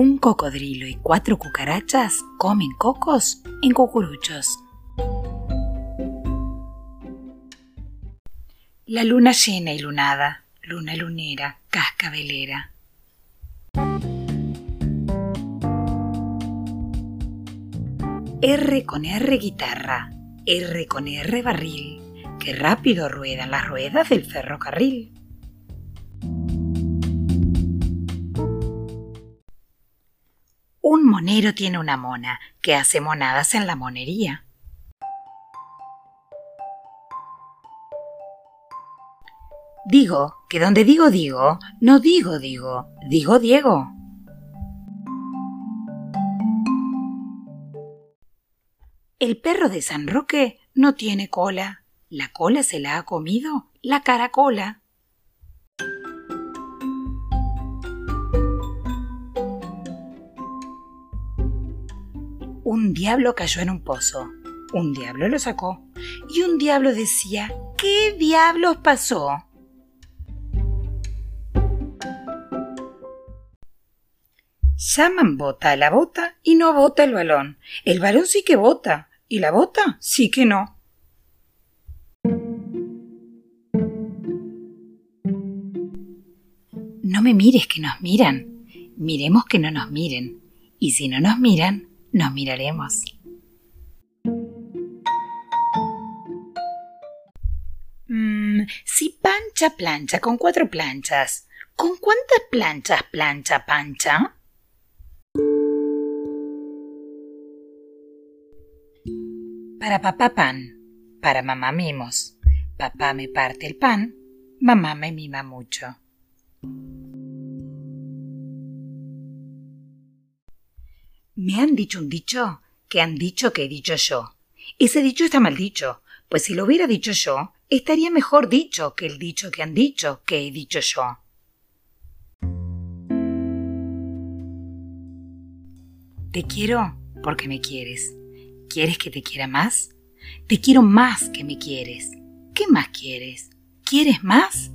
Un cocodrilo y cuatro cucarachas comen cocos en cucuruchos. La luna llena y lunada, luna lunera, cascabelera. R con R guitarra, R con R barril, que rápido ruedan las ruedas del ferrocarril. Monero tiene una mona que hace monadas en la monería. Digo que donde digo digo, no digo digo, digo Diego. El perro de San Roque no tiene cola. La cola se la ha comido la caracola. Un diablo cayó en un pozo. Un diablo lo sacó. Y un diablo decía, ¿qué diablos pasó? Llaman bota a la bota y no bota el balón. El balón sí que bota y la bota sí que no. No me mires que nos miran. Miremos que no nos miren. Y si no nos miran, nos miraremos. Mm, si pancha plancha con cuatro planchas, ¿con cuántas planchas plancha pancha? Para papá pan, para mamá mimos. Papá me parte el pan, mamá me mima mucho. Me han dicho un dicho que han dicho que he dicho yo. Ese dicho está mal dicho, pues si lo hubiera dicho yo, estaría mejor dicho que el dicho que han dicho que he dicho yo. Te quiero porque me quieres. ¿Quieres que te quiera más? Te quiero más que me quieres. ¿Qué más quieres? ¿Quieres más?